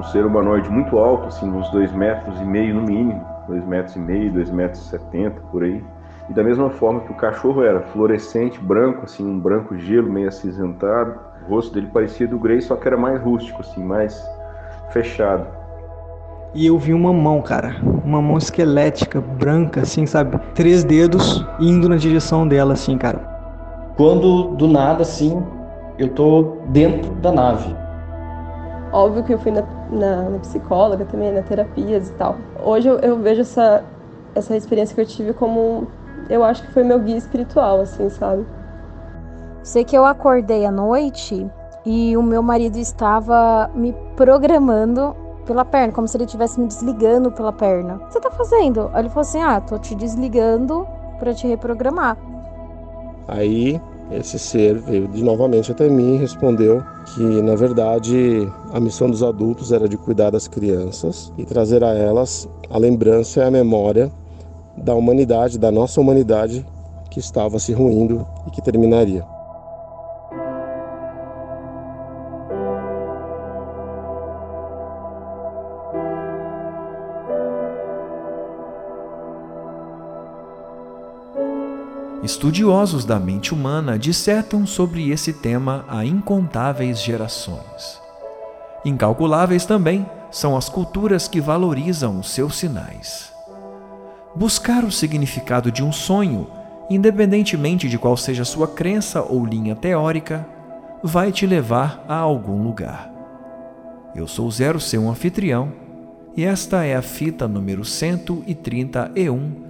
um ser humanoide muito alto, assim, uns dois metros e meio no mínimo, dois metros e meio, dois metros e setenta, por aí. E da mesma forma que o cachorro era fluorescente, branco, assim, um branco gelo, meio acinzentado, o rosto dele parecia do Grey, só que era mais rústico, assim, mais fechado. E eu vi uma mão, cara, uma mão esquelética, branca, assim, sabe? Três dedos indo na direção dela, assim, cara. Quando do nada, assim, eu tô dentro da nave. Óbvio que eu fui na, na, na psicóloga também, na terapias e tal. Hoje eu, eu, vejo essa, essa experiência que eu tive como. Eu acho que foi meu guia espiritual, assim, sabe? Sei que eu acordei à noite e o meu marido estava me programando pela perna, como se ele estivesse me desligando pela perna. O que você tá fazendo? Aí ele falou assim: Ah, tô te desligando para te reprogramar. Aí esse ser veio de novamente até mim e respondeu que, na verdade, a missão dos adultos era de cuidar das crianças e trazer a elas a lembrança e a memória da humanidade, da nossa humanidade que estava se ruindo e que terminaria. Estudiosos da mente humana dissertam sobre esse tema há incontáveis gerações. Incalculáveis também são as culturas que valorizam os seus sinais. Buscar o significado de um sonho, independentemente de qual seja sua crença ou linha teórica, vai te levar a algum lugar. Eu sou Zero, seu anfitrião, e esta é a fita número 131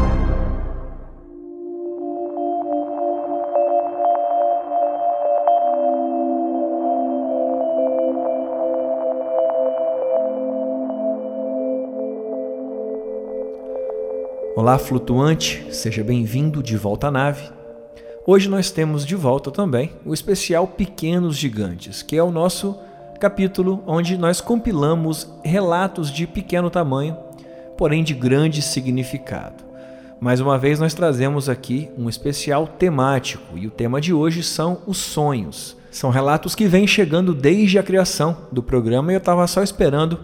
Olá, flutuante, seja bem-vindo de volta à nave. Hoje nós temos de volta também o especial Pequenos Gigantes, que é o nosso capítulo onde nós compilamos relatos de pequeno tamanho, porém de grande significado. Mais uma vez nós trazemos aqui um especial temático e o tema de hoje são os sonhos. São relatos que vêm chegando desde a criação do programa e eu estava só esperando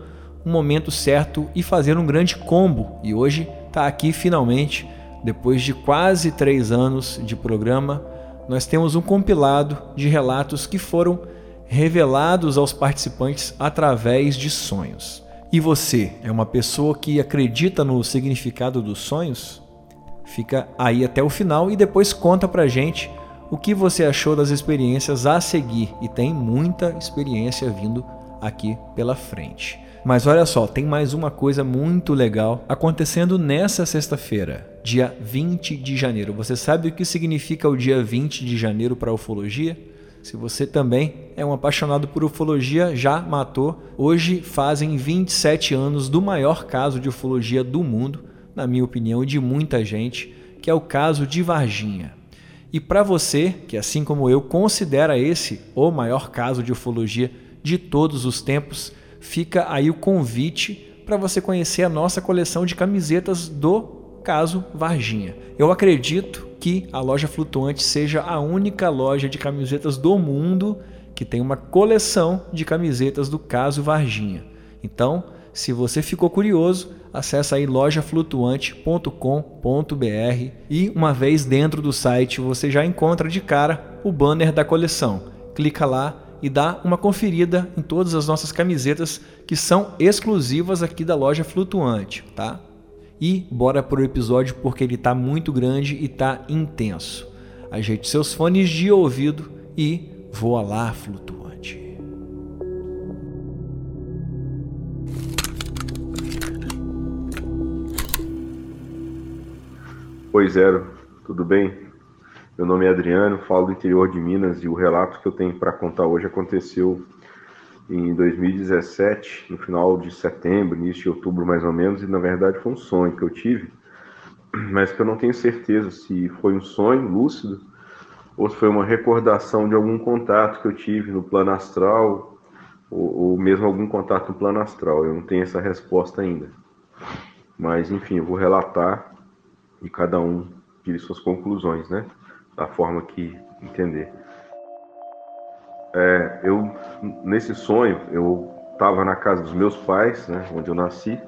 um momento certo e fazer um grande combo. E hoje está aqui finalmente, depois de quase três anos de programa, nós temos um compilado de relatos que foram revelados aos participantes através de sonhos. E você é uma pessoa que acredita no significado dos sonhos? Fica aí até o final e depois conta pra gente o que você achou das experiências a seguir. E tem muita experiência vindo aqui pela frente. Mas olha só, tem mais uma coisa muito legal acontecendo nessa sexta-feira, dia 20 de janeiro. Você sabe o que significa o dia 20 de janeiro para a ufologia? Se você também é um apaixonado por ufologia, já matou. Hoje fazem 27 anos do maior caso de ufologia do mundo, na minha opinião, e de muita gente, que é o caso de Varginha. E para você, que assim como eu considera esse o maior caso de ufologia de todos os tempos, fica aí o convite para você conhecer a nossa coleção de camisetas do caso Varginha. Eu acredito que a loja Flutuante seja a única loja de camisetas do mundo que tem uma coleção de camisetas do caso Varginha. Então, se você ficou curioso, acessa aí lojaflutuante.com.br e uma vez dentro do site você já encontra de cara o banner da coleção. Clica lá e dá uma conferida em todas as nossas camisetas que são exclusivas aqui da loja Flutuante, tá? E bora pro episódio porque ele tá muito grande e tá intenso. Ajeite seus fones de ouvido e voa lá, flutuante. Oi, Zero, tudo bem? Meu nome é Adriano, falo do interior de Minas e o relato que eu tenho para contar hoje aconteceu em 2017, no final de setembro, início de outubro mais ou menos, e na verdade foi um sonho que eu tive. mas que eu não tenho certeza se foi um sonho lúcido ou se foi uma recordação de algum contato que eu tive no plano astral ou, ou mesmo algum contato no plano astral. Eu não tenho essa resposta ainda. Mas enfim, eu vou relatar e cada um tire suas conclusões, né? Da forma que entender. É, eu nesse sonho eu estava na casa dos meus pais, né, onde eu nasci,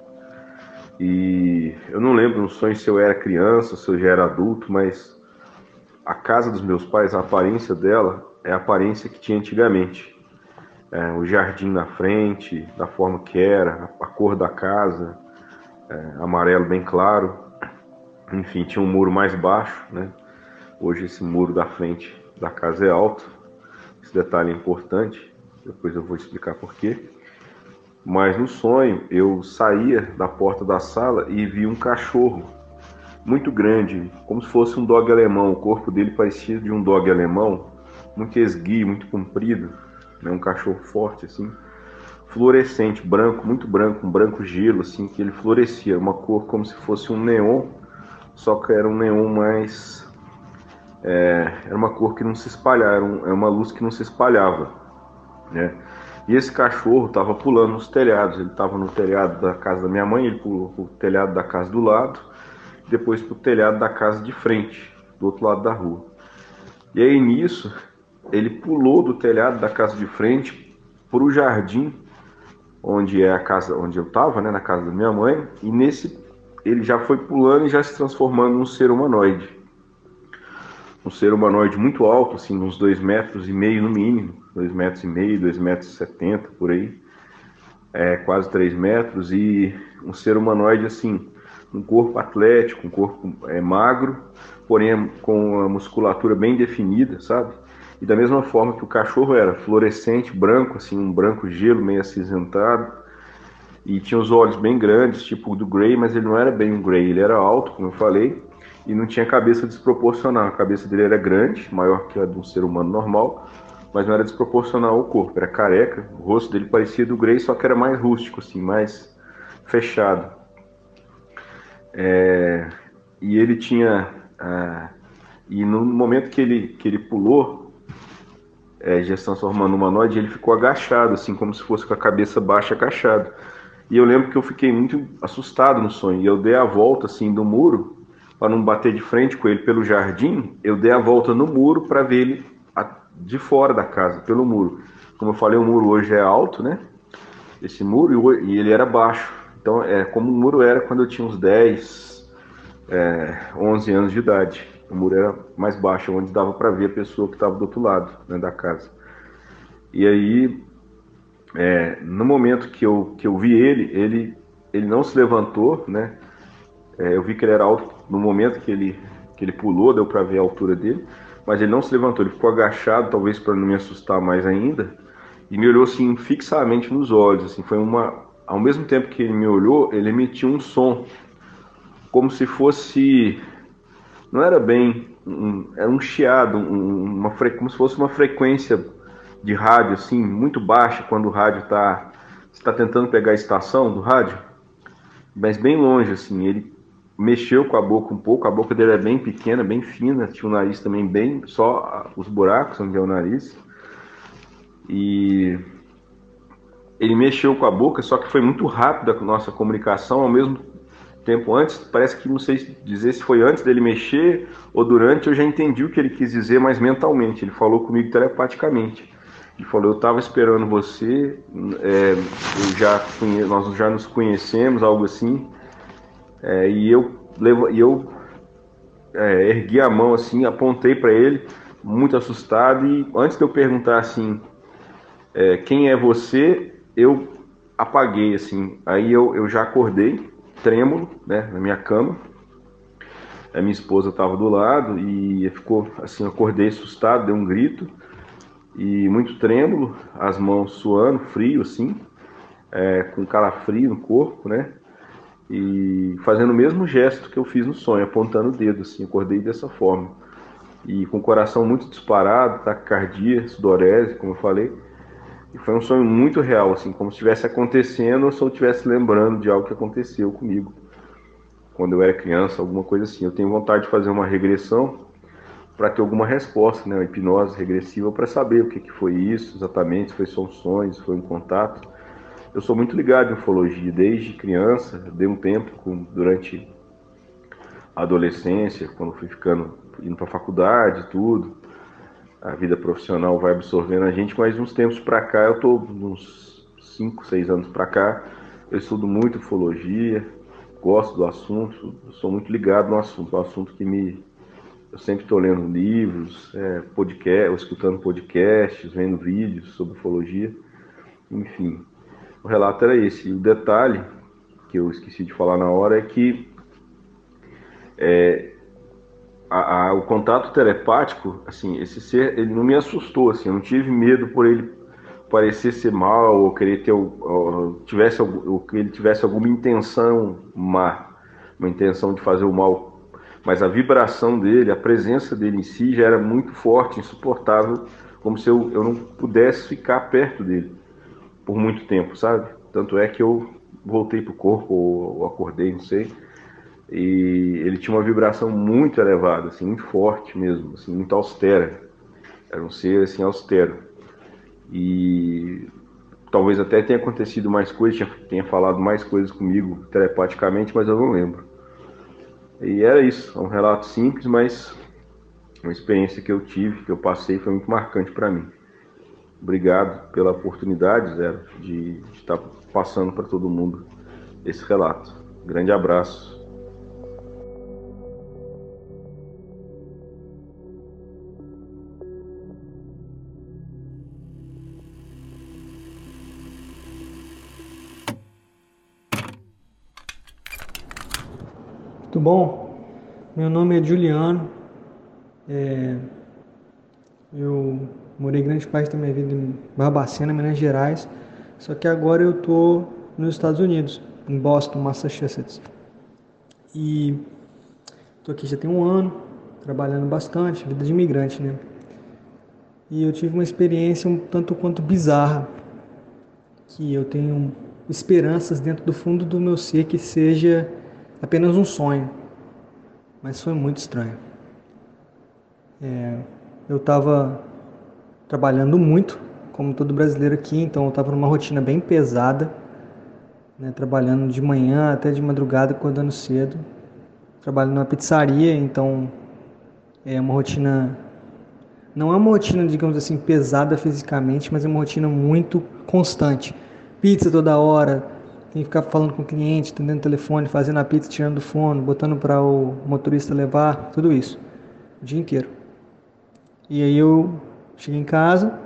e eu não lembro no sonho se eu era criança, se eu já era adulto, mas a casa dos meus pais, a aparência dela é a aparência que tinha antigamente. É, o jardim na frente, da forma que era, a, cor da casa, é, amarelo bem claro. Enfim, tinha um muro mais baixo, né? Hoje esse muro da frente da casa é alto. Esse detalhe é importante, depois eu vou explicar por quê. Mas no sonho eu saía da porta da sala e vi um cachorro muito grande, como se fosse um dog alemão. O corpo dele parecia de um dog alemão, muito esguio, muito comprido, né? um cachorro forte assim, fluorescente, branco, muito branco, um branco gelo assim, que ele florescia, uma cor como se fosse um neon, só que era um neon mais é, era uma cor que não se espalhava, era, um, era uma luz que não se espalhava, né? E esse cachorro estava pulando nos telhados. Ele estava no telhado da casa da minha mãe, ele pulou o telhado da casa do lado, depois para o telhado da casa de frente, do outro lado da rua. E aí nisso, ele pulou do telhado da casa de frente para o jardim, onde é a casa onde eu estava, né, na casa da minha mãe. E nesse ele já foi pulando e já se transformando num ser humanoide um ser humanoide muito alto, assim, uns dois metros e meio no mínimo, dois metros e meio, dois metros e setenta, por aí, é, quase três metros, e um ser humanoide, assim, um corpo atlético, um corpo é, magro, porém com a musculatura bem definida, sabe? E da mesma forma que o cachorro era, fluorescente, branco, assim, um branco gelo, meio acinzentado, e tinha os olhos bem grandes, tipo do Grey, mas ele não era bem um Grey, ele era alto, como eu falei, e não tinha cabeça desproporcional. A cabeça dele era grande, maior que a de um ser humano normal, mas não era desproporcional ao corpo. Era careca, o rosto dele parecia do Grey, só que era mais rústico, assim, mais fechado. É, e ele tinha. Ah, e no momento que ele, que ele pulou, é, já se transformando no humanoide, ele ficou agachado, assim, como se fosse com a cabeça baixa, agachado. E eu lembro que eu fiquei muito assustado no sonho. E eu dei a volta, assim, do muro para não bater de frente com ele pelo jardim, eu dei a volta no muro para ver ele de fora da casa, pelo muro. Como eu falei, o muro hoje é alto, né? Esse muro, e ele era baixo. Então, é como o muro era quando eu tinha uns 10, é, 11 anos de idade. O muro era mais baixo, onde dava para ver a pessoa que estava do outro lado né, da casa. E aí, é, no momento que eu, que eu vi ele, ele, ele não se levantou, né? É, eu vi que ele era alto no momento que ele, que ele pulou, deu para ver a altura dele, mas ele não se levantou, ele ficou agachado, talvez para não me assustar mais ainda, e me olhou assim fixamente nos olhos, assim, foi uma ao mesmo tempo que ele me olhou, ele emitiu um som como se fosse não era bem um, era um chiado, um, uma como se fosse uma frequência de rádio assim muito baixa quando o rádio está está tentando pegar a estação do rádio, mas bem longe assim. Ele mexeu com a boca um pouco, a boca dele é bem pequena, bem fina, tinha o nariz também bem, só os buracos onde é o nariz. E ele mexeu com a boca, só que foi muito rápida a nossa comunicação, ao mesmo tempo antes, parece que não sei dizer se foi antes dele mexer ou durante, eu já entendi o que ele quis dizer, mas mentalmente, ele falou comigo telepaticamente. Ele falou, eu estava esperando você, é, já, nós já nos conhecemos, algo assim, é, e eu, e eu é, ergui a mão assim, apontei para ele, muito assustado, e antes de eu perguntar assim, é, quem é você, eu apaguei assim. Aí eu, eu já acordei, trêmulo, né, na minha cama. A minha esposa estava do lado e ficou assim, acordei assustado, dei um grito e muito trêmulo, as mãos suando, frio assim, é, com calafrio no corpo, né? E fazendo o mesmo gesto que eu fiz no sonho, apontando o dedo, assim, acordei dessa forma. E com o coração muito disparado, taquicardia, sudorese, como eu falei. E foi um sonho muito real, assim, como se estivesse acontecendo ou se eu estivesse lembrando de algo que aconteceu comigo. quando eu era criança, alguma coisa assim. Eu tenho vontade de fazer uma regressão para ter alguma resposta, né? Uma hipnose regressiva para saber o que, que foi isso exatamente, se foi só um sonho, se foi um contato. Eu sou muito ligado em ufologia desde criança, dei um tempo com, durante a adolescência, quando fui ficando indo para faculdade, tudo. A vida profissional vai absorvendo a gente, mas uns tempos para cá, eu tô uns 5, 6 anos para cá, eu estudo muito ufologia, gosto do assunto, sou muito ligado no assunto, é um assunto que me eu sempre estou lendo livros, é, podcast, escutando podcasts, vendo vídeos sobre ufologia, enfim. Relato era esse. O detalhe que eu esqueci de falar na hora é que é, a, a, o contato telepático, assim, esse ser, ele não me assustou, assim, eu não tive medo por ele parecer ser mal ou querer ter ou, tivesse ou que ele tivesse alguma intenção má, uma intenção de fazer o mal, mas a vibração dele, a presença dele em si já era muito forte, insuportável, como se eu, eu não pudesse ficar perto dele por muito tempo, sabe? Tanto é que eu voltei pro corpo ou, ou acordei, não sei e ele tinha uma vibração muito elevada, assim, muito forte mesmo, assim, muito austera. Era um ser assim austero. E talvez até tenha acontecido mais coisas, tenha falado mais coisas comigo telepaticamente, mas eu não lembro. E era isso, é um relato simples, mas uma experiência que eu tive, que eu passei, foi muito marcante para mim. Obrigado pela oportunidade, Zé, de, estar passando para todo mundo esse relato. Grande abraço. Muito bom. Meu nome é Juliano. É... Eu morei grande parte da minha vida em Barbacena, Minas Gerais. Só que agora eu tô nos Estados Unidos, em Boston, Massachusetts. E tô aqui já tem um ano, trabalhando bastante, vida de imigrante, né? E eu tive uma experiência um tanto quanto bizarra, que eu tenho esperanças dentro do fundo do meu ser que seja apenas um sonho, mas foi muito estranho. É, eu estava trabalhando muito, como todo brasileiro aqui, então eu estava numa rotina bem pesada, né, trabalhando de manhã até de madrugada, acordando cedo. Trabalho numa pizzaria, então é uma rotina. Não é uma rotina, digamos assim, pesada fisicamente, mas é uma rotina muito constante. Pizza toda hora, tem que ficar falando com o cliente, atendendo o telefone, fazendo a pizza, tirando do fone, botando para o motorista levar, tudo isso, o dia inteiro. E aí eu cheguei em casa,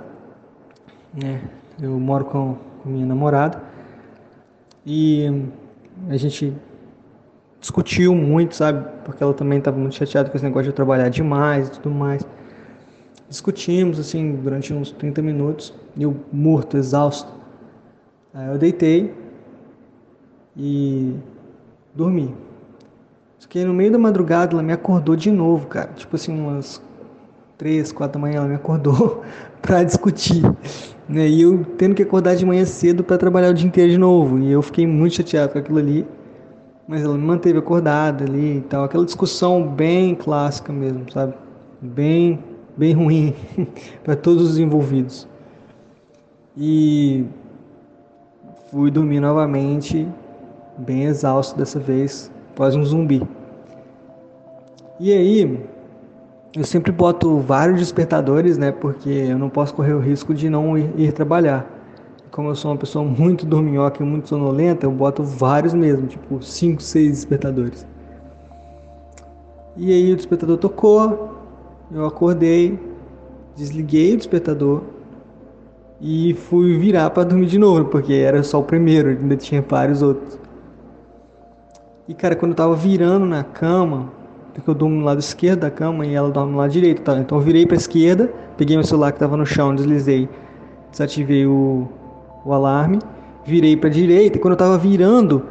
né, eu moro com, com minha namorada, e a gente discutiu muito, sabe, porque ela também estava muito chateada com esse negócio de eu trabalhar demais e tudo mais. Discutimos, assim, durante uns 30 minutos, eu morto, exausto. Aí eu deitei, e dormi. Só no meio da madrugada ela me acordou de novo, cara. Tipo assim, umas três, quatro da manhã ela me acordou para discutir. Né? E eu tendo que acordar de manhã cedo para trabalhar o dia inteiro de novo. E eu fiquei muito chateado com aquilo ali. Mas ela me manteve acordada ali e tal. Aquela discussão bem clássica mesmo, sabe? Bem, bem ruim para todos os envolvidos. E fui dormir novamente bem exausto dessa vez, quase um zumbi. E aí, eu sempre boto vários despertadores, né? Porque eu não posso correr o risco de não ir, ir trabalhar. Como eu sou uma pessoa muito dorminhoca e muito sonolenta, eu boto vários mesmo, tipo 5, 6 despertadores. E aí o despertador tocou, eu acordei, desliguei o despertador e fui virar para dormir de novo, porque era só o primeiro, ainda tinha vários outros. E, cara, quando eu tava virando na cama, porque eu durmo no lado esquerdo da cama e ela dorme no lado direito, tá? Então eu virei pra esquerda, peguei meu celular que tava no chão, deslizei, desativei o, o alarme, virei pra direita e quando eu tava virando,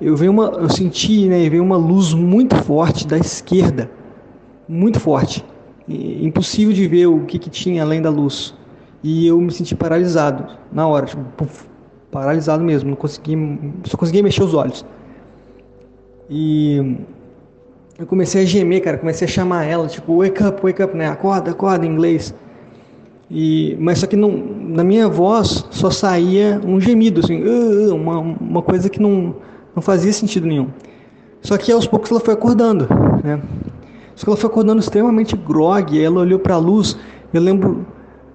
eu vi uma, eu senti, né, veio uma luz muito forte da esquerda, muito forte, e, impossível de ver o que, que tinha além da luz. E eu me senti paralisado na hora, tipo, paralisado mesmo, não consegui, só consegui mexer os olhos. E eu comecei a gemer, cara, comecei a chamar ela, tipo, wake up, wake up, né? Acorda, acorda em inglês. E, mas só que não, na minha voz só saía um gemido, assim, uma, uma coisa que não, não fazia sentido nenhum. Só que aos poucos ela foi acordando, né? Só que ela foi acordando extremamente grog, ela olhou para a luz, eu lembro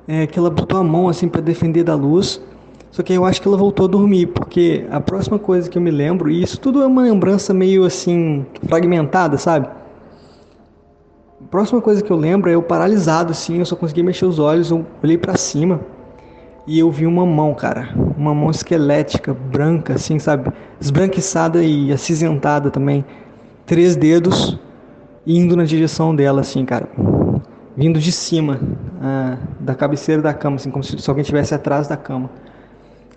é, que ela botou a mão assim para defender da luz, só que eu acho que ela voltou a dormir, porque a próxima coisa que eu me lembro, e isso tudo é uma lembrança meio assim, fragmentada, sabe? A próxima coisa que eu lembro é eu paralisado assim, eu só consegui mexer os olhos, eu olhei para cima e eu vi uma mão, cara, uma mão esquelética, branca assim, sabe? Esbranquiçada e acinzentada também. Três dedos indo na direção dela assim, cara. Vindo de cima, ah, da cabeceira da cama, assim, como se, alguém estivesse atrás da cama.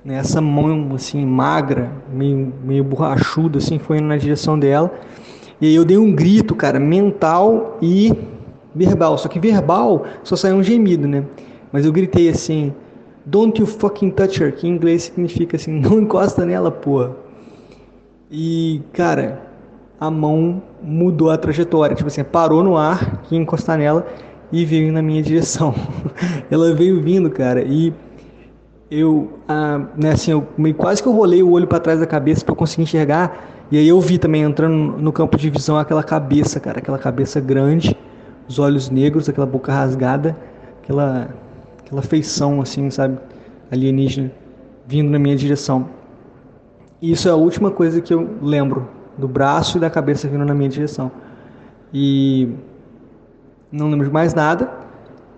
Né, essa mão assim magra, meio, meio borrachuda assim, foi indo na direção dela. E aí eu dei um grito, cara, mental e verbal. Só que verbal só saiu um gemido, né? Mas eu gritei assim: "Don't you fucking touch her", que em inglês significa assim: "Não encosta nela, porra". E, cara, a mão mudou a trajetória, tipo assim, parou no ar, que encostar nela e veio na minha direção. Ela veio vindo, cara, e eu, ah, né, assim, eu quase que eu rolei o olho para trás da cabeça para conseguir enxergar. E aí eu vi também entrando no campo de visão aquela cabeça, cara, aquela cabeça grande, os olhos negros, aquela boca rasgada, aquela aquela feição assim, sabe, alienígena vindo na minha direção. E isso é a última coisa que eu lembro do braço e da cabeça vindo na minha direção. E não lembro de mais nada.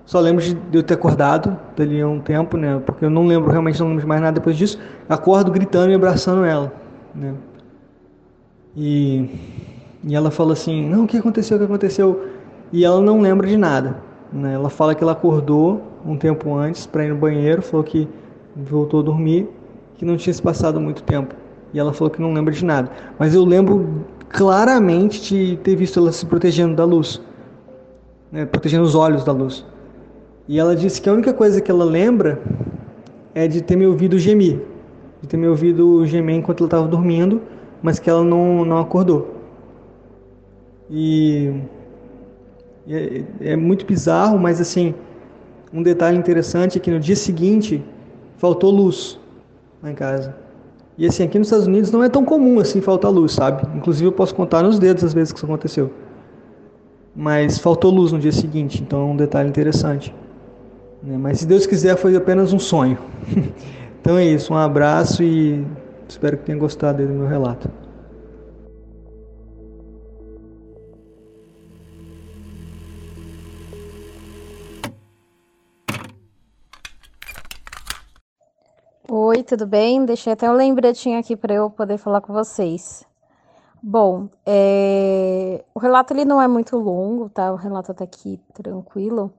Só lembro de eu ter acordado dali a um tempo, né? Porque eu não lembro, realmente não lembro mais nada depois disso. Acordo gritando e abraçando ela, né? E, e ela fala assim: Não, o que aconteceu? O que aconteceu? E ela não lembra de nada. Né? Ela fala que ela acordou um tempo antes para ir no banheiro, falou que voltou a dormir, que não tinha se passado muito tempo. E ela falou que não lembra de nada. Mas eu lembro claramente de ter visto ela se protegendo da luz, né? protegendo os olhos da luz. E ela disse que a única coisa que ela lembra é de ter me ouvido gemir, de ter me ouvido gemer enquanto ela estava dormindo, mas que ela não, não acordou. E é, é, muito bizarro, mas assim, um detalhe interessante é que no dia seguinte faltou luz lá em casa. E assim, aqui nos Estados Unidos não é tão comum assim faltar luz, sabe? Inclusive eu posso contar nos dedos as vezes que isso aconteceu. Mas faltou luz no dia seguinte, então é um detalhe interessante. Né? Mas se Deus quiser, foi apenas um sonho. então é isso, um abraço e espero que tenha gostado do meu relato. Oi, tudo bem? Deixei até um lembretinho aqui para eu poder falar com vocês. Bom, é... o relato ele não é muito longo, tá? O relato até aqui tranquilo.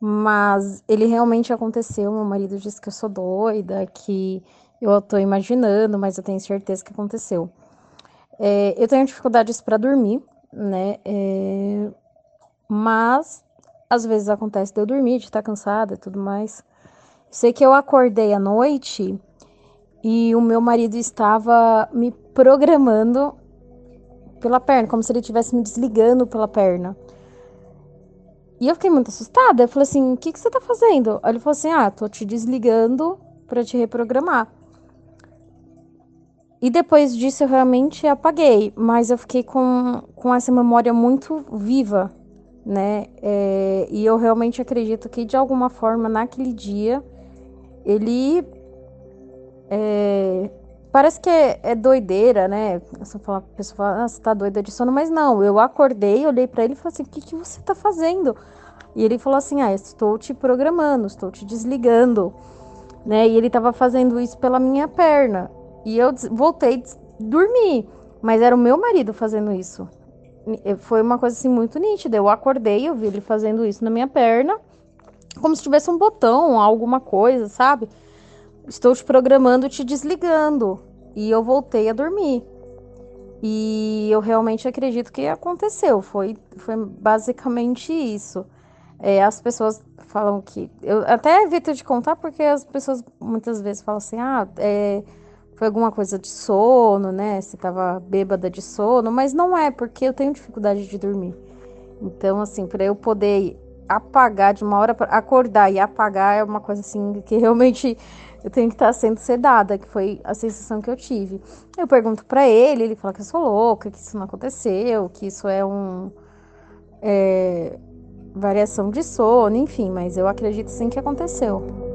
Mas ele realmente aconteceu. Meu marido disse que eu sou doida, que eu tô imaginando, mas eu tenho certeza que aconteceu. É, eu tenho dificuldades para dormir, né? É, mas às vezes acontece de eu dormir, de estar cansada e tudo mais. Sei que eu acordei à noite e o meu marido estava me programando pela perna, como se ele estivesse me desligando pela perna. E eu fiquei muito assustada. Eu falei assim: o que, que você tá fazendo? Aí ele falou assim: ah, tô te desligando para te reprogramar. E depois disso eu realmente apaguei, mas eu fiquei com, com essa memória muito viva, né? É, e eu realmente acredito que de alguma forma naquele dia ele. É, parece que é, é, doideira, né? A pessoa fala, ah, você tá doida de sono, mas não, eu acordei, olhei para ele e falei assim: o que, que você tá fazendo? E ele falou assim: Ah, estou te programando, estou te desligando. Né? E ele estava fazendo isso pela minha perna. E eu voltei dormir. Mas era o meu marido fazendo isso. Foi uma coisa assim muito nítida. Eu acordei, eu vi ele fazendo isso na minha perna, como se tivesse um botão, alguma coisa, sabe? Estou te programando, te desligando. E eu voltei a dormir. E eu realmente acredito que aconteceu. Foi, foi basicamente isso. É, as pessoas falam que. Eu até evito de contar porque as pessoas muitas vezes falam assim: ah, é, foi alguma coisa de sono, né? Se tava bêbada de sono, mas não é, porque eu tenho dificuldade de dormir. Então, assim, para eu poder apagar de uma hora para acordar e apagar é uma coisa assim que realmente eu tenho que estar sendo sedada, que foi a sensação que eu tive. Eu pergunto para ele, ele fala que eu sou louca, que isso não aconteceu, que isso é um é, variação de sono, enfim, mas eu acredito sim que aconteceu.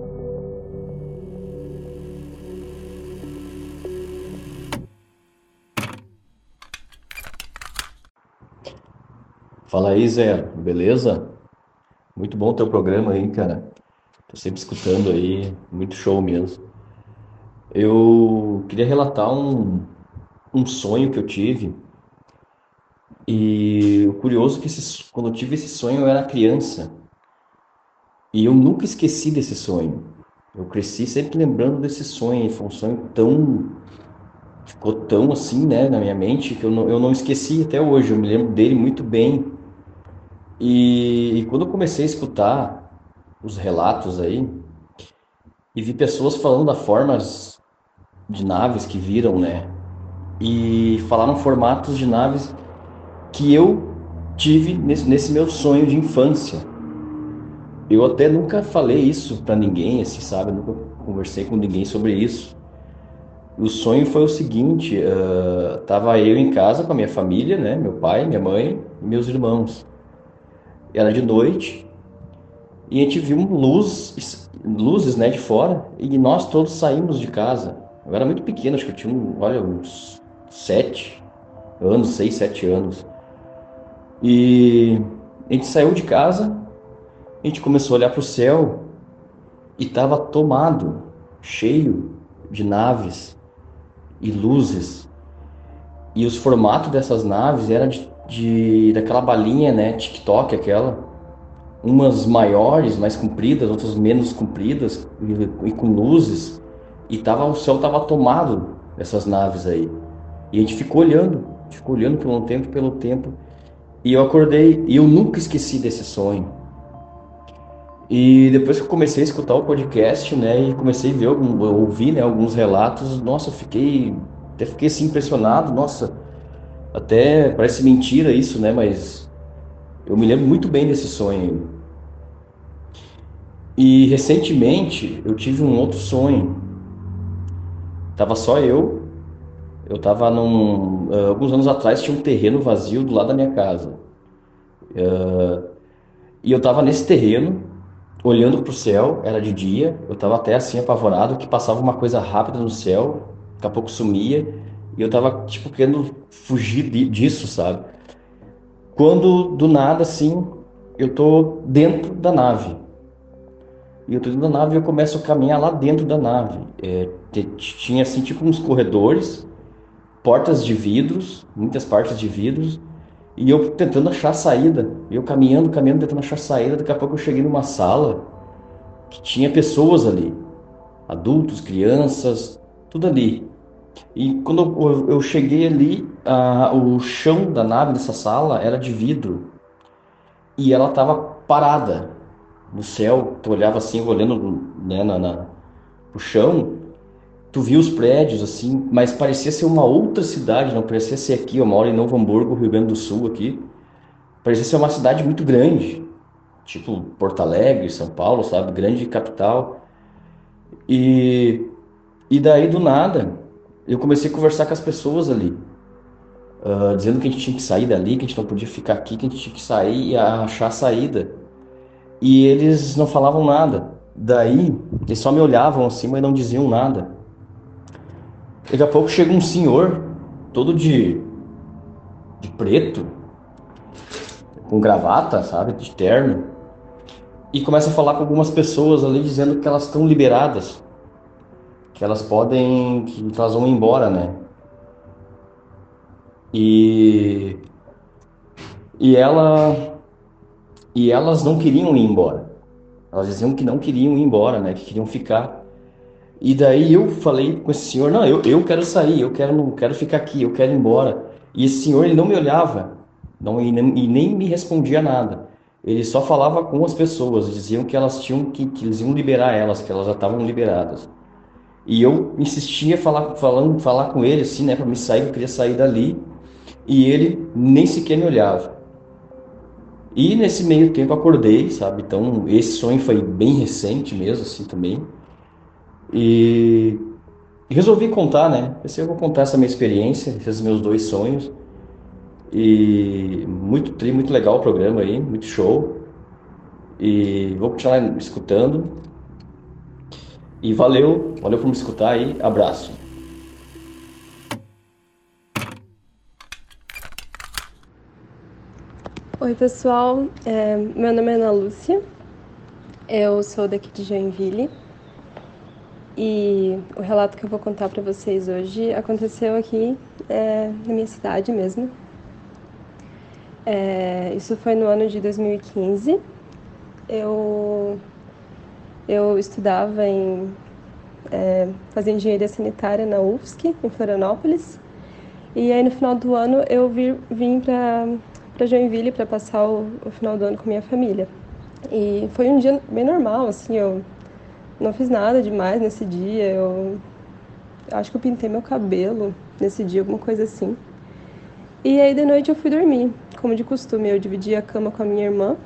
Fala aí, Zé, beleza? Muito bom o teu programa aí, cara. Tô sempre escutando aí, muito show mesmo. Eu queria relatar um, um sonho que eu tive. E o curioso é que esse, quando eu tive esse sonho eu era criança. E eu nunca esqueci desse sonho. Eu cresci sempre lembrando desse sonho. Foi um sonho tão. Ficou tão assim, né, na minha mente, que eu não, eu não esqueci até hoje. Eu me lembro dele muito bem. E, e quando eu comecei a escutar os relatos aí, e vi pessoas falando da formas de naves que viram, né? E falaram formatos de naves que eu tive nesse, nesse meu sonho de infância. Eu até nunca falei isso para ninguém, assim, sabe? Eu nunca conversei com ninguém sobre isso. O sonho foi o seguinte: uh, tava eu em casa com a minha família, né? Meu pai, minha mãe meus irmãos era de noite, e a gente viu luz, luzes né, de fora, e nós todos saímos de casa. Eu era muito pequeno, acho que eu tinha, olha, uns sete anos, seis, sete anos. E a gente saiu de casa, a gente começou a olhar para o céu e estava tomado, cheio de naves e luzes. E os formatos dessas naves eram de de daquela balinha, né, TikTok aquela, umas maiores, mais compridas, outras menos compridas e, e com luzes, e tava o céu tava tomado dessas naves aí. E a gente ficou olhando, ficou olhando pelo tempo, pelo tempo, e eu acordei e eu nunca esqueci desse sonho. E depois que eu comecei a escutar o podcast, né, e comecei a ver, ouvir, né, alguns relatos, nossa, fiquei, até fiquei assim impressionado, nossa, até parece mentira isso, né? Mas eu me lembro muito bem desse sonho. E recentemente eu tive um outro sonho. Tava só eu. Eu tava num. Uh, alguns anos atrás tinha um terreno vazio do lado da minha casa. Uh, e eu tava nesse terreno, olhando para o céu, era de dia. Eu tava até assim apavorado que passava uma coisa rápida no céu, daqui a pouco sumia. E eu tava, tipo, querendo fugir disso, sabe? Quando, do nada, assim, eu tô dentro da nave. E eu tô dentro da nave e eu começo a caminhar lá dentro da nave. É, tinha, assim, tipo uns corredores, portas de vidros, muitas partes de vidros, e eu tentando achar a saída. Eu caminhando, caminhando, tentando achar a saída. Daqui a pouco eu cheguei numa sala que tinha pessoas ali. Adultos, crianças, tudo ali. E quando eu cheguei ali, o chão da nave dessa sala era de vidro e ela estava parada no céu. Tu olhava assim, olhando né, na, na, no chão, tu via os prédios assim, mas parecia ser uma outra cidade, não parecia ser aqui. Eu moro em Novo Hamburgo, Rio Grande do Sul, aqui. Parecia ser uma cidade muito grande, tipo Porto Alegre, São Paulo, sabe? Grande capital. E, e daí do nada eu comecei a conversar com as pessoas ali, uh, dizendo que a gente tinha que sair dali, que a gente não podia ficar aqui, que a gente tinha que sair e achar a saída. E eles não falavam nada. Daí, eles só me olhavam assim, mas não diziam nada. Daqui a pouco chega um senhor, todo de, de preto, com gravata, sabe, de terno, e começa a falar com algumas pessoas ali, dizendo que elas estão liberadas que elas podem, que elas vão embora, né? E e ela e elas não queriam ir embora. Elas diziam que não queriam ir embora, né? Que queriam ficar. E daí eu falei com esse senhor, não, eu, eu quero sair, eu quero não quero ficar aqui, eu quero ir embora. E esse senhor ele não me olhava, não e nem, e nem me respondia nada. Ele só falava com as pessoas, diziam que elas tinham que, que eles iam liberar elas, que elas já estavam liberadas. E eu insistia falar, falando, falar com ele assim, né, para me sair, eu queria sair dali, e ele nem sequer me olhava. E nesse meio tempo acordei, sabe? Então esse sonho foi bem recente mesmo, assim também. E resolvi contar, né? Pensei, eu vou contar essa minha experiência, esses meus dois sonhos. E muito tri, muito legal o programa aí, muito show. E vou continuar escutando. E valeu, valeu por me escutar aí. Abraço. Oi, pessoal. É, meu nome é Ana Lúcia. Eu sou daqui de Joinville. E o relato que eu vou contar para vocês hoje aconteceu aqui é, na minha cidade mesmo. É, isso foi no ano de 2015. Eu, eu estudava em. É, fazia engenharia sanitária na UFSC, em Florianópolis. E aí no final do ano eu vir, vim para Joinville para passar o, o final do ano com minha família. E foi um dia bem normal, assim, eu não fiz nada demais nesse dia. Eu acho que eu pintei meu cabelo nesse dia, alguma coisa assim. E aí de noite eu fui dormir, como de costume. Eu dividi a cama com a minha irmã.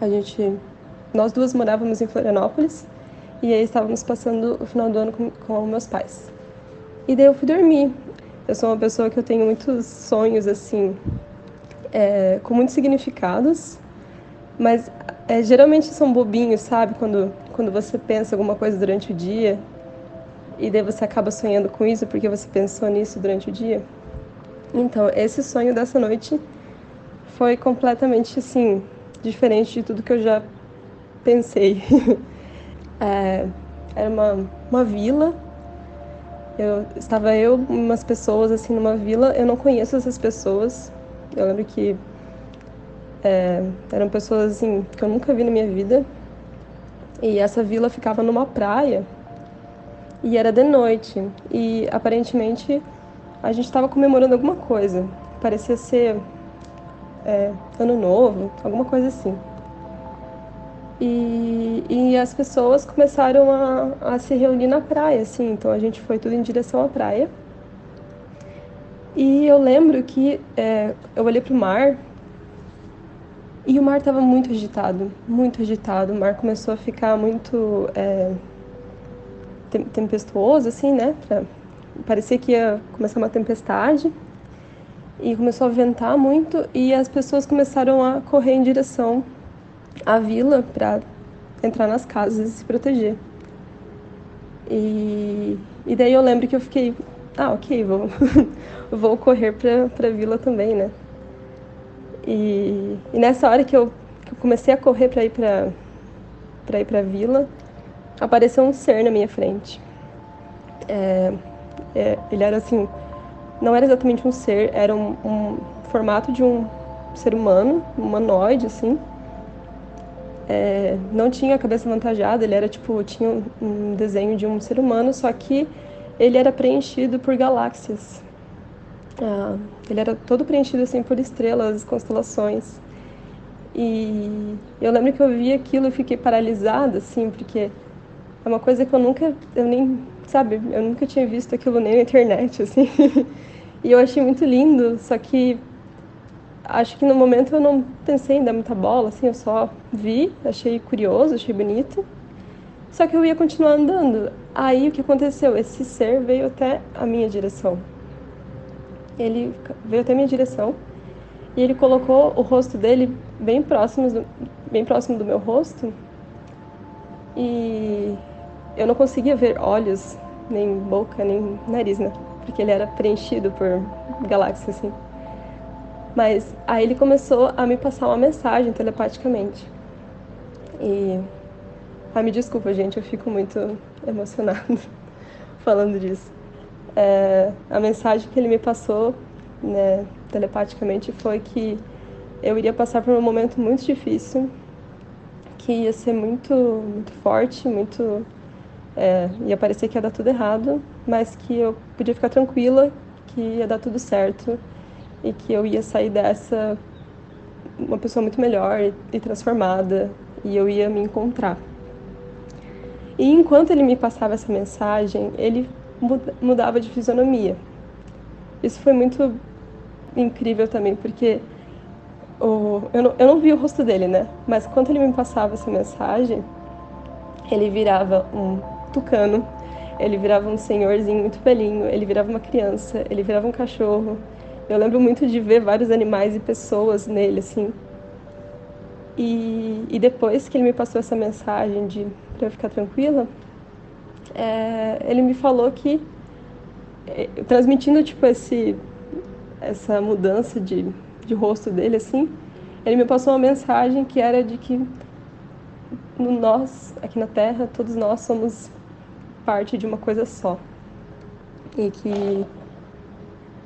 A gente, nós duas morávamos em Florianópolis e aí estávamos passando o final do ano com, com meus pais. E daí eu fui dormir. Eu sou uma pessoa que eu tenho muitos sonhos assim, é, com muitos significados, mas é, geralmente são bobinhos, sabe? Quando quando você pensa alguma coisa durante o dia e daí você acaba sonhando com isso porque você pensou nisso durante o dia. Então, esse sonho dessa noite foi completamente assim, diferente de tudo que eu já pensei. é, era uma, uma vila. Eu estava eu, umas pessoas assim numa vila. Eu não conheço essas pessoas. Eu lembro que é, eram pessoas assim que eu nunca vi na minha vida. E essa vila ficava numa praia e era de noite. E aparentemente a gente estava comemorando alguma coisa. Parecia ser é, Ano Novo, alguma coisa assim. E, e as pessoas começaram a, a se reunir na praia, assim. Então a gente foi tudo em direção à praia. E eu lembro que é, eu olhei para o mar e o mar estava muito agitado, muito agitado. O mar começou a ficar muito é, tempestuoso, assim, né? Pra, parecia que ia começar uma tempestade. E começou a ventar muito e as pessoas começaram a correr em direção à vila para entrar nas casas e se proteger. E, e daí eu lembro que eu fiquei, ah, ok, vou, vou correr para a vila também, né? E, e nessa hora que eu, que eu, comecei a correr para ir para para ir para a vila, apareceu um ser na minha frente. É, é, ele era assim, não era exatamente um ser, era um, um formato de um ser humano, um humanoide assim. É, não tinha a cabeça avantajada, ele era tipo, tinha um desenho de um ser humano, só que ele era preenchido por galáxias. Ah, ele era todo preenchido assim por estrelas, constelações. E eu lembro que eu vi aquilo e fiquei paralisada, assim, porque é uma coisa que eu nunca, eu nem, sabe, eu nunca tinha visto aquilo nem na internet, assim. e eu achei muito lindo, só que acho que no momento eu não pensei em dar muita bola, assim, eu só vi, achei curioso, achei bonito. Só que eu ia continuar andando. Aí o que aconteceu? Esse ser veio até a minha direção ele veio até minha direção e ele colocou o rosto dele bem próximo do, bem próximo do meu rosto e eu não conseguia ver olhos, nem boca, nem nariz, né? Porque ele era preenchido por galáxias, assim. Mas aí ele começou a me passar uma mensagem telepaticamente. E. Ah, me desculpa, gente, eu fico muito emocionada falando disso. É, a mensagem que ele me passou né, telepaticamente foi que eu iria passar por um momento muito difícil, que ia ser muito, muito forte, muito é, ia parecer que ia dar tudo errado, mas que eu podia ficar tranquila, que ia dar tudo certo e que eu ia sair dessa uma pessoa muito melhor e transformada e eu ia me encontrar. E enquanto ele me passava essa mensagem, ele mudava de fisionomia. Isso foi muito incrível também, porque o, eu, não, eu não vi o rosto dele, né? Mas quando ele me passava essa mensagem, ele virava um tucano, ele virava um senhorzinho muito velhinho, ele virava uma criança, ele virava um cachorro. Eu lembro muito de ver vários animais e pessoas nele, assim. E, e depois que ele me passou essa mensagem de para eu ficar tranquila, é, ele me falou que é, transmitindo tipo esse essa mudança de, de rosto dele assim, ele me passou uma mensagem que era de que nós aqui na Terra todos nós somos parte de uma coisa só e que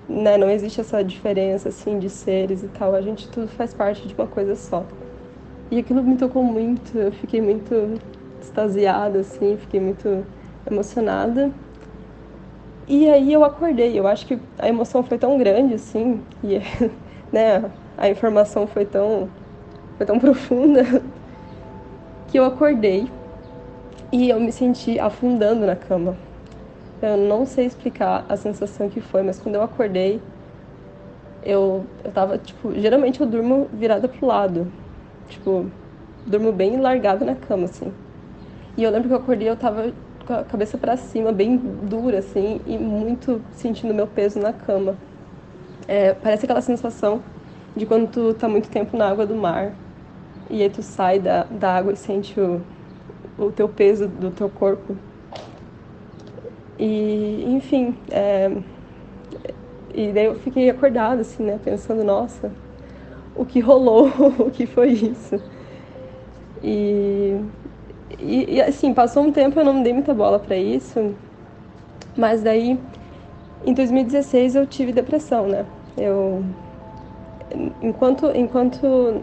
né, não existe essa diferença assim de seres e tal, a gente tudo faz parte de uma coisa só. E aquilo me tocou muito, eu fiquei muito extasiada, assim, fiquei muito emocionada. E aí eu acordei, eu acho que a emoção foi tão grande, assim, e né, a informação foi tão, foi tão profunda, que eu acordei e eu me senti afundando na cama. Eu não sei explicar a sensação que foi, mas quando eu acordei, eu, eu tava, tipo, geralmente eu durmo virada pro lado. Tipo, durmo bem largado na cama, assim. E eu lembro que eu acordei, eu tava com a cabeça para cima, bem dura, assim, e muito sentindo meu peso na cama. É, parece aquela sensação de quando tu tá muito tempo na água do mar e aí tu sai da, da água e sente o, o teu peso do teu corpo. E, enfim, é, e daí eu fiquei acordada, assim, né, pensando, nossa, o que rolou, o que foi isso. E, e, e, assim, passou um tempo eu não dei muita bola para isso, mas daí em 2016 eu tive depressão, né? Eu enquanto enquanto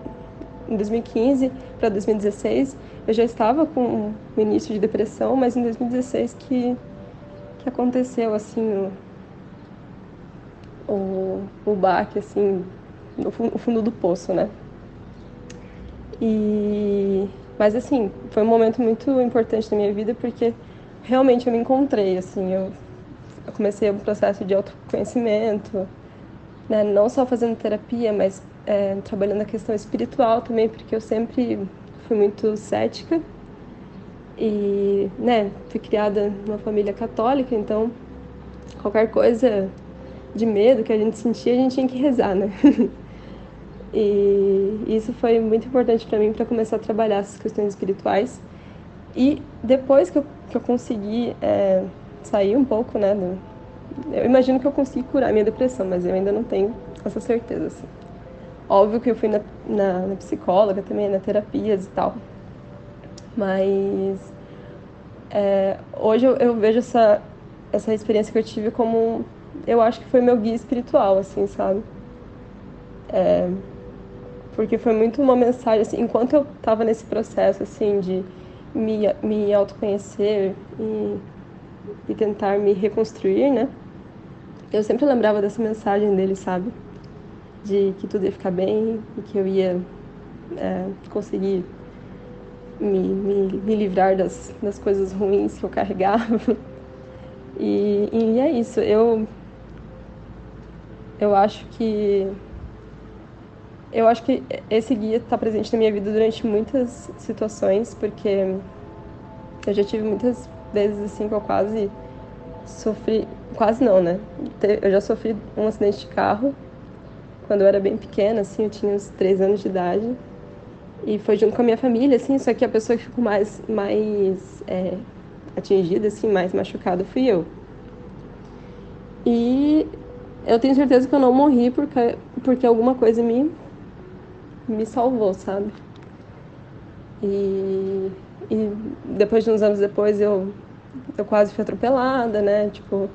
em 2015 para 2016 eu já estava com o início de depressão, mas em 2016 que que aconteceu assim o o, o baque assim no fundo do poço, né? E mas assim, foi um momento muito importante na minha vida porque realmente eu me encontrei, assim, eu, comecei um processo de autoconhecimento, né, não só fazendo terapia, mas é, trabalhando a questão espiritual também, porque eu sempre fui muito cética e, né, fui criada numa família católica, então qualquer coisa de medo que a gente sentia, a gente tinha que rezar, né? E isso foi muito importante para mim para começar a trabalhar essas questões espirituais. E depois que eu, que eu consegui é, sair um pouco, né? Do, eu imagino que eu consegui curar minha depressão, mas eu ainda não tenho essa certeza. Assim. Óbvio que eu fui na, na, na psicóloga também, na terapias e tal. Mas é, hoje eu, eu, vejo essa, essa experiência que eu tive como. Eu acho que foi meu guia espiritual, assim, sabe? É, porque foi muito uma mensagem, assim, enquanto eu estava nesse processo, assim, de me, me autoconhecer e, e tentar me reconstruir, né? Eu sempre lembrava dessa mensagem dele, sabe? De que tudo ia ficar bem e que eu ia é, conseguir me, me, me livrar das, das coisas ruins que eu carregava. E, e é isso, eu, eu acho que eu acho que esse guia está presente na minha vida durante muitas situações, porque eu já tive muitas vezes assim que eu quase sofri, quase não, né? Eu já sofri um acidente de carro quando eu era bem pequena, assim, eu tinha uns três anos de idade. E foi junto com a minha família, assim, só que a pessoa que ficou mais, mais é, atingida, assim, mais machucada fui eu. E eu tenho certeza que eu não morri porque, porque alguma coisa me me salvou, sabe? E, e depois de uns anos depois eu, eu quase fui atropelada, né? Tipo,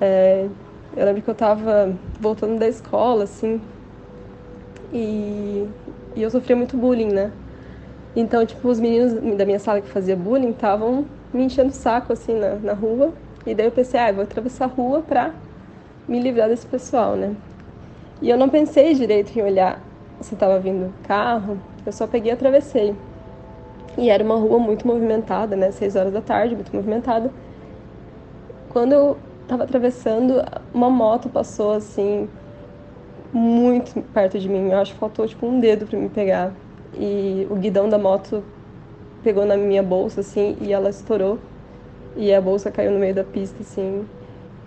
é, eu lembro que eu tava voltando da escola, assim, e, e eu sofria muito bullying, né? Então, tipo, os meninos da minha sala que fazia bullying estavam me enchendo o saco, assim, na, na rua. E daí eu pensei, ah, eu vou atravessar a rua pra me livrar desse pessoal, né? E eu não pensei direito em olhar se estava vindo carro, eu só peguei e atravessei. E era uma rua muito movimentada, né? Seis horas da tarde, muito movimentada. Quando eu estava atravessando, uma moto passou assim, muito perto de mim. Eu acho que faltou tipo um dedo para me pegar. E o guidão da moto pegou na minha bolsa assim e ela estourou. E a bolsa caiu no meio da pista assim.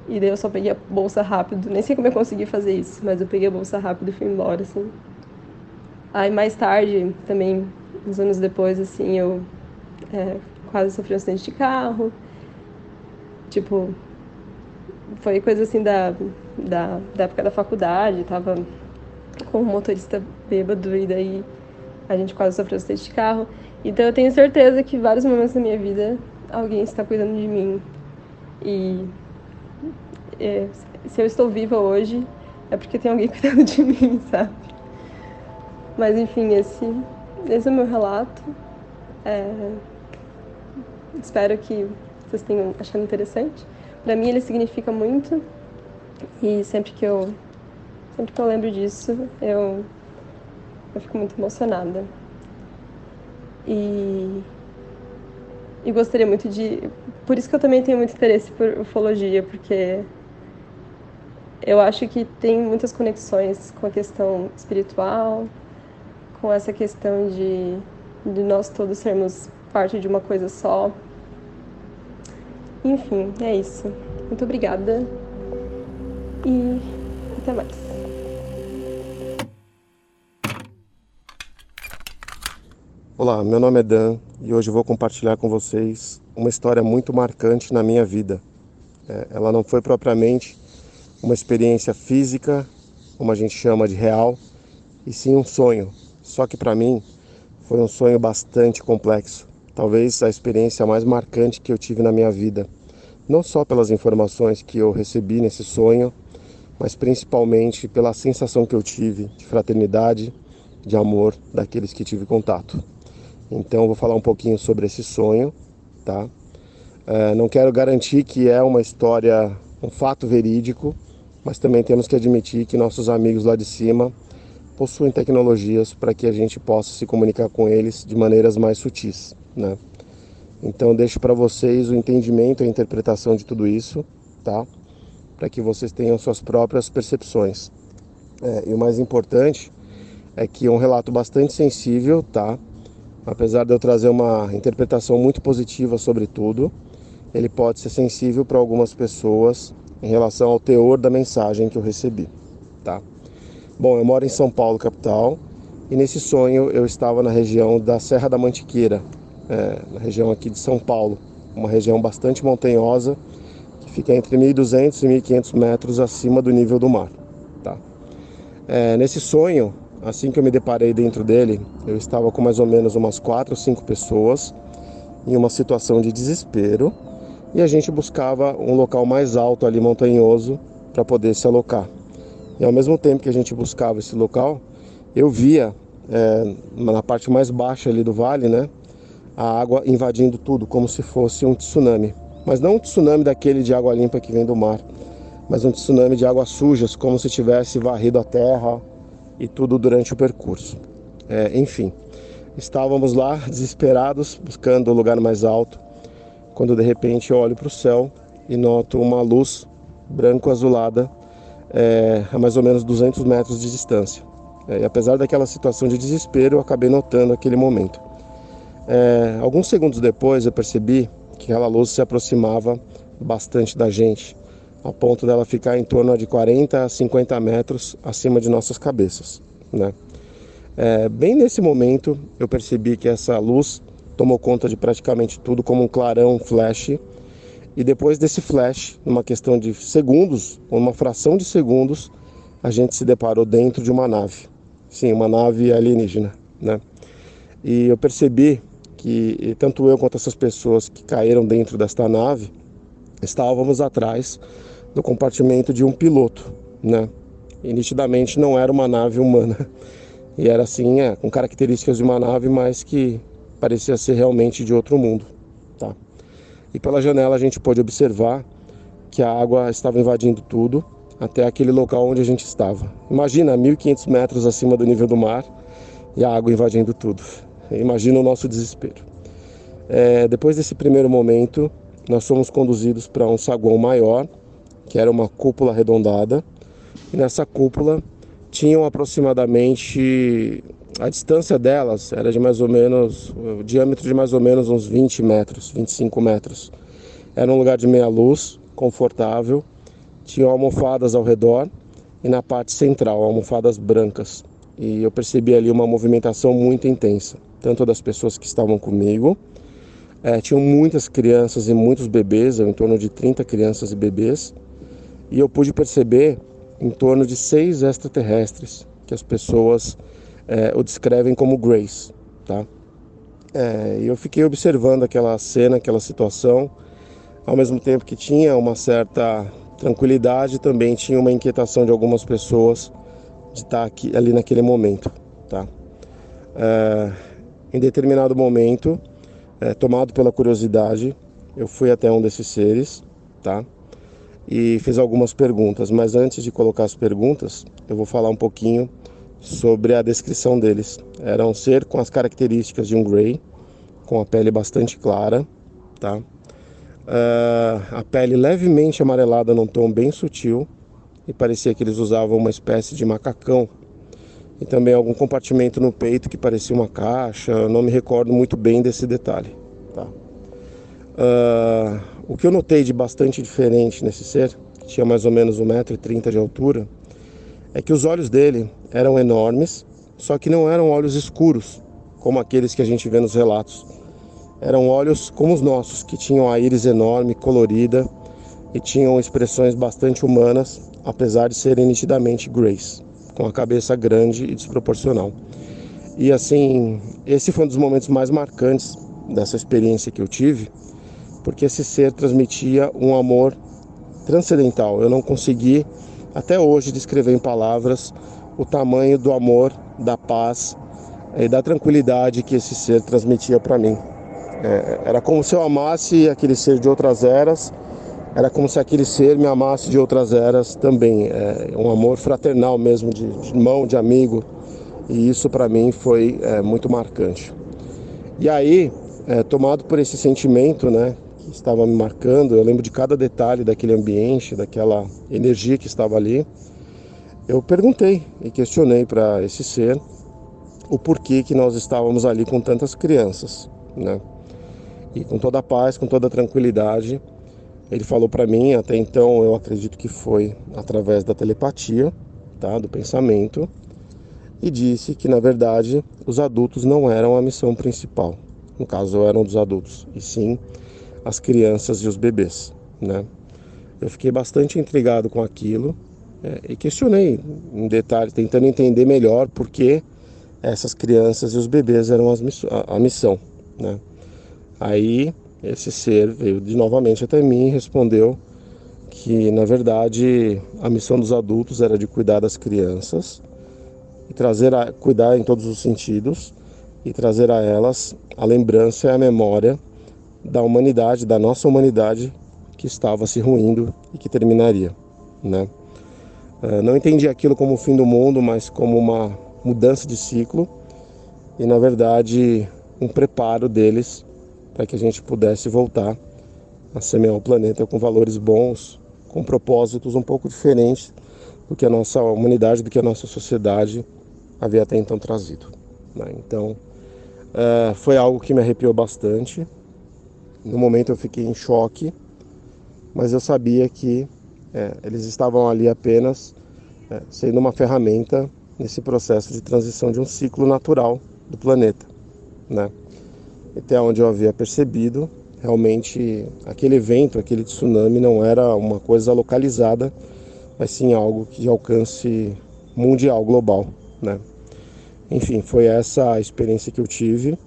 E daí eu só peguei a bolsa rápido. Nem sei como eu consegui fazer isso, mas eu peguei a bolsa rápido e fui embora assim. Aí mais tarde, também uns anos depois assim, eu é, quase sofri um acidente de carro. Tipo, foi coisa assim da, da, da época da faculdade, tava com um motorista bêbado e daí a gente quase sofreu um acidente de carro. Então eu tenho certeza que vários momentos da minha vida alguém está cuidando de mim. E é, se eu estou viva hoje é porque tem alguém cuidando de mim, sabe? Mas enfim, esse, esse é o meu relato. É, espero que vocês tenham achado interessante. Para mim ele significa muito e sempre que eu sempre que eu lembro disso, eu eu fico muito emocionada. E e gostaria muito de por isso que eu também tenho muito interesse por ufologia, porque eu acho que tem muitas conexões com a questão espiritual, com essa questão de, de nós todos sermos parte de uma coisa só. Enfim, é isso. Muito obrigada e até mais. Olá, meu nome é Dan e hoje vou compartilhar com vocês uma história muito marcante na minha vida. É, ela não foi propriamente uma experiência física, como a gente chama de real, e sim um sonho. Só que para mim foi um sonho bastante complexo talvez a experiência mais marcante que eu tive na minha vida. Não só pelas informações que eu recebi nesse sonho, mas principalmente pela sensação que eu tive de fraternidade, de amor daqueles que tive contato. Então eu vou falar um pouquinho sobre esse sonho, tá? É, não quero garantir que é uma história, um fato verídico, mas também temos que admitir que nossos amigos lá de cima possuem tecnologias para que a gente possa se comunicar com eles de maneiras mais sutis né? Então deixo para vocês o entendimento e a interpretação de tudo isso, tá? Para que vocês tenham suas próprias percepções. É, e o mais importante é que é um relato bastante sensível, tá? Apesar de eu trazer uma interpretação muito positiva sobre tudo, ele pode ser sensível para algumas pessoas em relação ao teor da mensagem que eu recebi, tá? Bom, eu moro em São Paulo, capital, e nesse sonho eu estava na região da Serra da Mantiqueira, é, na região aqui de São Paulo, uma região bastante montanhosa, que fica entre 1.200 e 1.500 metros acima do nível do mar. Tá? É, nesse sonho, assim que eu me deparei dentro dele, eu estava com mais ou menos umas quatro ou cinco pessoas em uma situação de desespero e a gente buscava um local mais alto ali montanhoso para poder se alocar. E ao mesmo tempo que a gente buscava esse local, eu via é, na parte mais baixa ali do vale, né, a água invadindo tudo, como se fosse um tsunami. Mas não um tsunami daquele de água limpa que vem do mar, mas um tsunami de águas sujas, como se tivesse varrido a terra e tudo durante o percurso. É, enfim, estávamos lá desesperados, buscando o lugar mais alto, quando de repente eu olho para o céu e noto uma luz branco-azulada é, a mais ou menos 200 metros de distância. É, e apesar daquela situação de desespero, eu acabei notando aquele momento. É, alguns segundos depois eu percebi que aquela luz se aproximava bastante da gente, a ponto dela ficar em torno de 40 a 50 metros acima de nossas cabeças. Né? É, bem nesse momento eu percebi que essa luz tomou conta de praticamente tudo como um clarão, flash. E depois desse flash, numa questão de segundos, uma fração de segundos, a gente se deparou dentro de uma nave. Sim, uma nave alienígena, né? E eu percebi que tanto eu quanto essas pessoas que caíram dentro desta nave estávamos atrás do compartimento de um piloto, né? E nitidamente não era uma nave humana. E era assim, é, com características de uma nave, mas que parecia ser realmente de outro mundo? E pela janela a gente pôde observar que a água estava invadindo tudo até aquele local onde a gente estava. Imagina, 1500 metros acima do nível do mar e a água invadindo tudo. Imagina o nosso desespero. É, depois desse primeiro momento, nós fomos conduzidos para um saguão maior, que era uma cúpula arredondada, e nessa cúpula tinham aproximadamente a distância delas era de mais ou menos o diâmetro de mais ou menos uns 20 metros, 25 metros. Era um lugar de meia luz, confortável, tinha almofadas ao redor e na parte central almofadas brancas. E eu percebi ali uma movimentação muito intensa, tanto das pessoas que estavam comigo, é, tinham muitas crianças e muitos bebês, em torno de 30 crianças e bebês, e eu pude perceber em torno de seis extraterrestres que as pessoas é, o descrevem como Grace, tá? É, eu fiquei observando aquela cena, aquela situação, ao mesmo tempo que tinha uma certa tranquilidade, também tinha uma inquietação de algumas pessoas de estar aqui, ali naquele momento, tá? É, em determinado momento, é, tomado pela curiosidade, eu fui até um desses seres, tá? E fiz algumas perguntas, mas antes de colocar as perguntas, eu vou falar um pouquinho sobre a descrição deles. Era um ser com as características de um Grey, com a pele bastante clara, tá? Uh, a pele levemente amarelada num tom bem sutil e parecia que eles usavam uma espécie de macacão e também algum compartimento no peito que parecia uma caixa. não me recordo muito bem desse detalhe. Tá? Uh, o que eu notei de bastante diferente nesse ser, que tinha mais ou menos 1,30m de altura, é que os olhos dele eram enormes, só que não eram olhos escuros, como aqueles que a gente vê nos relatos. Eram olhos como os nossos, que tinham a íris enorme, colorida e tinham expressões bastante humanas, apesar de serem nitidamente grays, com a cabeça grande e desproporcional. E assim, esse foi um dos momentos mais marcantes dessa experiência que eu tive, porque esse ser transmitia um amor transcendental. Eu não consegui até hoje descrever em palavras o tamanho do amor, da paz e da tranquilidade que esse ser transmitia para mim. É, era como se eu amasse aquele ser de outras eras, era como se aquele ser me amasse de outras eras também. É, um amor fraternal mesmo, de, de irmão, de amigo, e isso para mim foi é, muito marcante. E aí, é, tomado por esse sentimento, né, que estava me marcando, eu lembro de cada detalhe daquele ambiente, daquela energia que estava ali eu perguntei e questionei para esse ser o porquê que nós estávamos ali com tantas crianças, né? E com toda a paz, com toda a tranquilidade, ele falou para mim, até então eu acredito que foi através da telepatia, tá, do pensamento, e disse que na verdade os adultos não eram a missão principal. No caso, eram dos adultos, e sim as crianças e os bebês, né? Eu fiquei bastante intrigado com aquilo é, e questionei em detalhe, tentando entender melhor por que essas crianças e os bebês eram miss a, a, missão. Né? Aí esse ser veio de novamente até mim e respondeu que na verdade a missão dos adultos era de cuidar das crianças e trazer a cuidar em todos os sentidos e trazer a elas a lembrança e a memória da humanidade, da nossa humanidade que estava se ruindo e que terminaria, né? É, não entendi aquilo como o fim do mundo, mas como uma mudança de ciclo e, na verdade, um preparo deles para que a gente pudesse voltar a semear o planeta com valores bons, com propósitos um pouco diferentes do que a nossa humanidade, do que a nossa sociedade havia até então trazido. Né? Então, é, foi algo que me arrepiou bastante. No momento eu fiquei em choque, mas eu sabia que é, eles estavam ali apenas é, sendo uma ferramenta nesse processo de transição de um ciclo natural do planeta, né? Até onde eu havia percebido, realmente aquele evento, aquele tsunami não era uma coisa localizada, mas sim algo de alcance mundial, global, né? Enfim, foi essa a experiência que eu tive,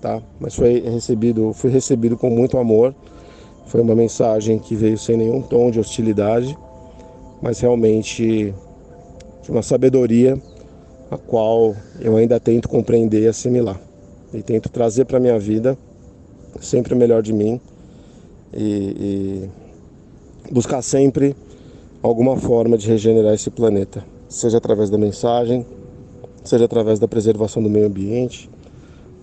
tá? Mas foi recebido, fui recebido com muito amor foi uma mensagem que veio sem nenhum tom de hostilidade, mas realmente de uma sabedoria a qual eu ainda tento compreender e assimilar. E tento trazer para a minha vida sempre o melhor de mim e, e buscar sempre alguma forma de regenerar esse planeta, seja através da mensagem, seja através da preservação do meio ambiente,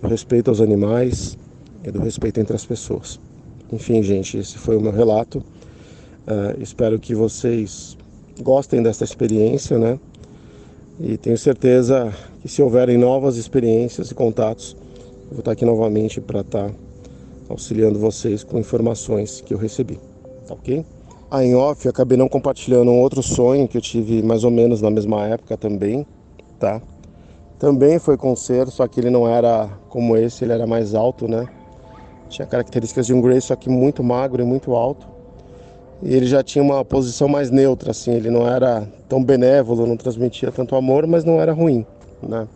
o respeito aos animais e do respeito entre as pessoas. Enfim, gente, esse foi o meu relato. Uh, espero que vocês gostem dessa experiência, né? E tenho certeza que se houverem novas experiências e contatos, eu vou estar aqui novamente para estar auxiliando vocês com informações que eu recebi, tá ok? A em off, acabei não compartilhando um outro sonho que eu tive mais ou menos na mesma época também, tá? Também foi com ser, só que ele não era como esse, ele era mais alto, né? Tinha características de um Grey, só que muito magro e muito alto. E ele já tinha uma posição mais neutra, assim, ele não era tão benévolo, não transmitia tanto amor, mas não era ruim, né?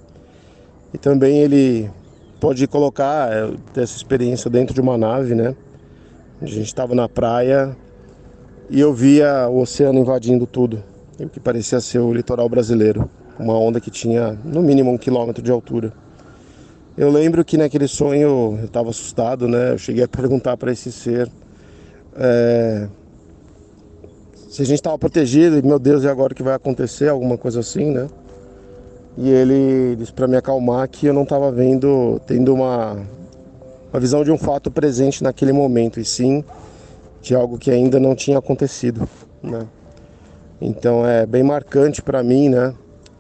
E também ele pode colocar é, essa experiência dentro de uma nave, né? A gente estava na praia e eu via o oceano invadindo tudo, o que parecia ser o litoral brasileiro, uma onda que tinha no mínimo um quilômetro de altura. Eu lembro que naquele sonho eu estava assustado, né? Eu cheguei a perguntar para esse ser é, se a gente estava protegido e meu Deus, e agora o que vai acontecer? Alguma coisa assim, né? E ele disse para me acalmar que eu não estava vendo, tendo uma, uma visão de um fato presente naquele momento, e sim de algo que ainda não tinha acontecido, né? Então é bem marcante para mim, né?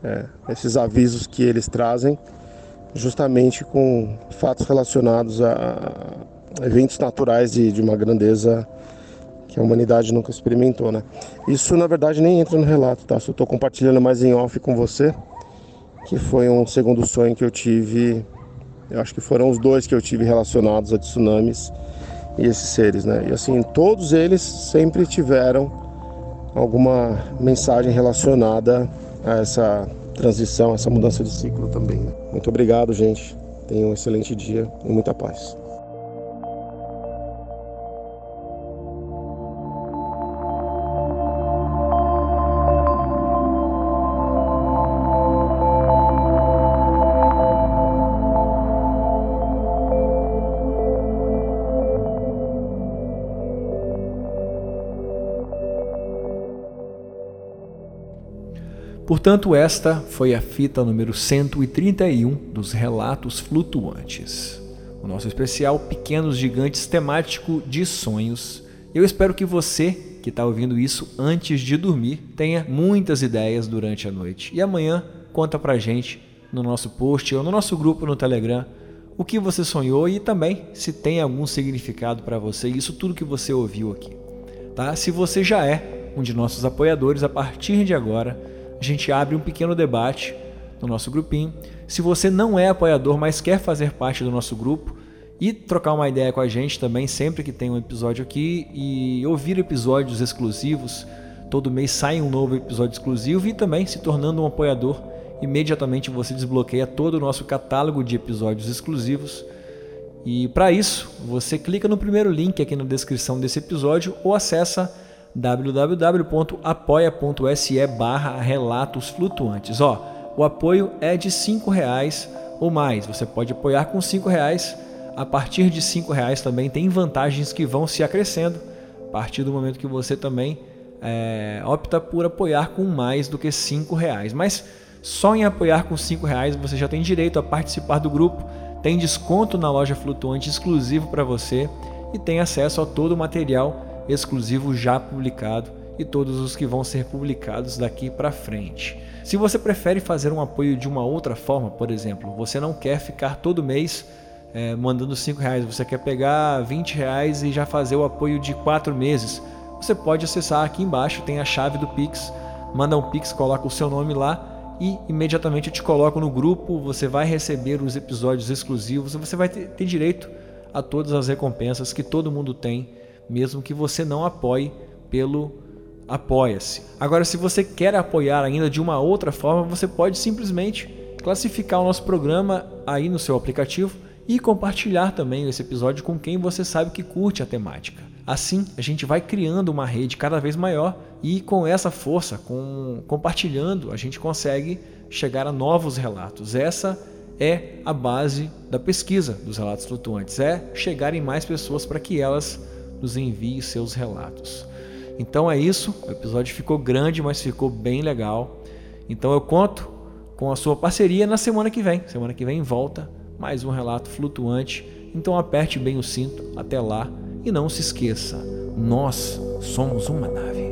É, esses avisos que eles trazem justamente com fatos relacionados a eventos naturais de, de uma grandeza que a humanidade nunca experimentou, né? Isso na verdade nem entra no relato, tá? Só estou compartilhando mais em off com você, que foi um segundo sonho que eu tive. Eu acho que foram os dois que eu tive relacionados a tsunamis e esses seres, né? E assim, todos eles sempre tiveram alguma mensagem relacionada a essa transição, essa mudança de ciclo também. Né? Muito obrigado, gente. Tenham um excelente dia e muita paz. Portanto, esta foi a fita número 131 dos Relatos Flutuantes. O nosso especial Pequenos Gigantes temático de sonhos. Eu espero que você, que está ouvindo isso antes de dormir, tenha muitas ideias durante a noite. E amanhã conta pra gente no nosso post ou no nosso grupo no Telegram o que você sonhou e também se tem algum significado para você, isso tudo que você ouviu aqui. Tá? Se você já é um de nossos apoiadores, a partir de agora a gente abre um pequeno debate no nosso grupinho. Se você não é apoiador, mas quer fazer parte do nosso grupo e trocar uma ideia com a gente também, sempre que tem um episódio aqui e ouvir episódios exclusivos, todo mês sai um novo episódio exclusivo e também se tornando um apoiador, imediatamente você desbloqueia todo o nosso catálogo de episódios exclusivos. E para isso, você clica no primeiro link aqui na descrição desse episódio ou acessa www.apoia.se barra relatos flutuantes. Ó, o apoio é de cinco reais ou mais. Você pode apoiar com cinco reais. A partir de cinco reais também tem vantagens que vão se acrescendo a partir do momento que você também é, opta por apoiar com mais do que cinco reais. Mas só em apoiar com cinco reais você já tem direito a participar do grupo, tem desconto na loja flutuante exclusivo para você e tem acesso a todo o material exclusivo já publicado e todos os que vão ser publicados daqui para frente. Se você prefere fazer um apoio de uma outra forma, por exemplo, você não quer ficar todo mês é, mandando 5 reais, você quer pegar 20 reais e já fazer o apoio de 4 meses, você pode acessar aqui embaixo, tem a chave do Pix, manda um Pix, coloca o seu nome lá e imediatamente eu te coloco no grupo, você vai receber os episódios exclusivos, você vai ter, ter direito a todas as recompensas que todo mundo tem mesmo que você não apoie pelo Apoia-se. Agora, se você quer apoiar ainda de uma outra forma, você pode simplesmente classificar o nosso programa aí no seu aplicativo e compartilhar também esse episódio com quem você sabe que curte a temática. Assim, a gente vai criando uma rede cada vez maior e com essa força, com compartilhando, a gente consegue chegar a novos relatos. Essa é a base da pesquisa dos relatos flutuantes, é chegar em mais pessoas para que elas nos envie seus relatos. Então é isso, o episódio ficou grande, mas ficou bem legal. Então eu conto com a sua parceria na semana que vem. Semana que vem volta mais um relato flutuante Então aperte bem o cinto até lá e não se esqueça: nós somos uma nave.